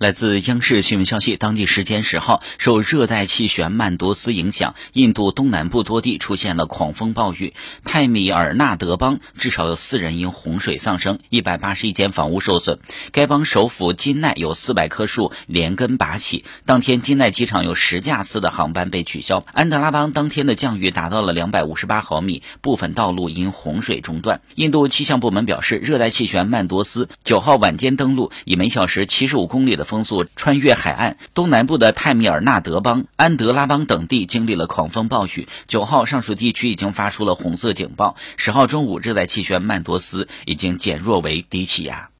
来自央视新闻消息，当地时间十号，受热带气旋曼多斯影响，印度东南部多地出现了狂风暴雨。泰米尔纳德邦至少有四人因洪水丧生，一百八十一间房屋受损。该邦首府金奈有四百棵树连根拔起。当天，金奈机场有十架次的航班被取消。安德拉邦当天的降雨达到了两百五十八毫米，部分道路因洪水中断。印度气象部门表示，热带气旋曼多斯九号晚间登陆，以每小时七十五公里的风速穿越海岸，东南部的泰米尔纳德邦、安德拉邦等地经历了狂风暴雨。九号，上述地区已经发出了红色警报。十号中午，热带气旋曼多斯已经减弱为低气压。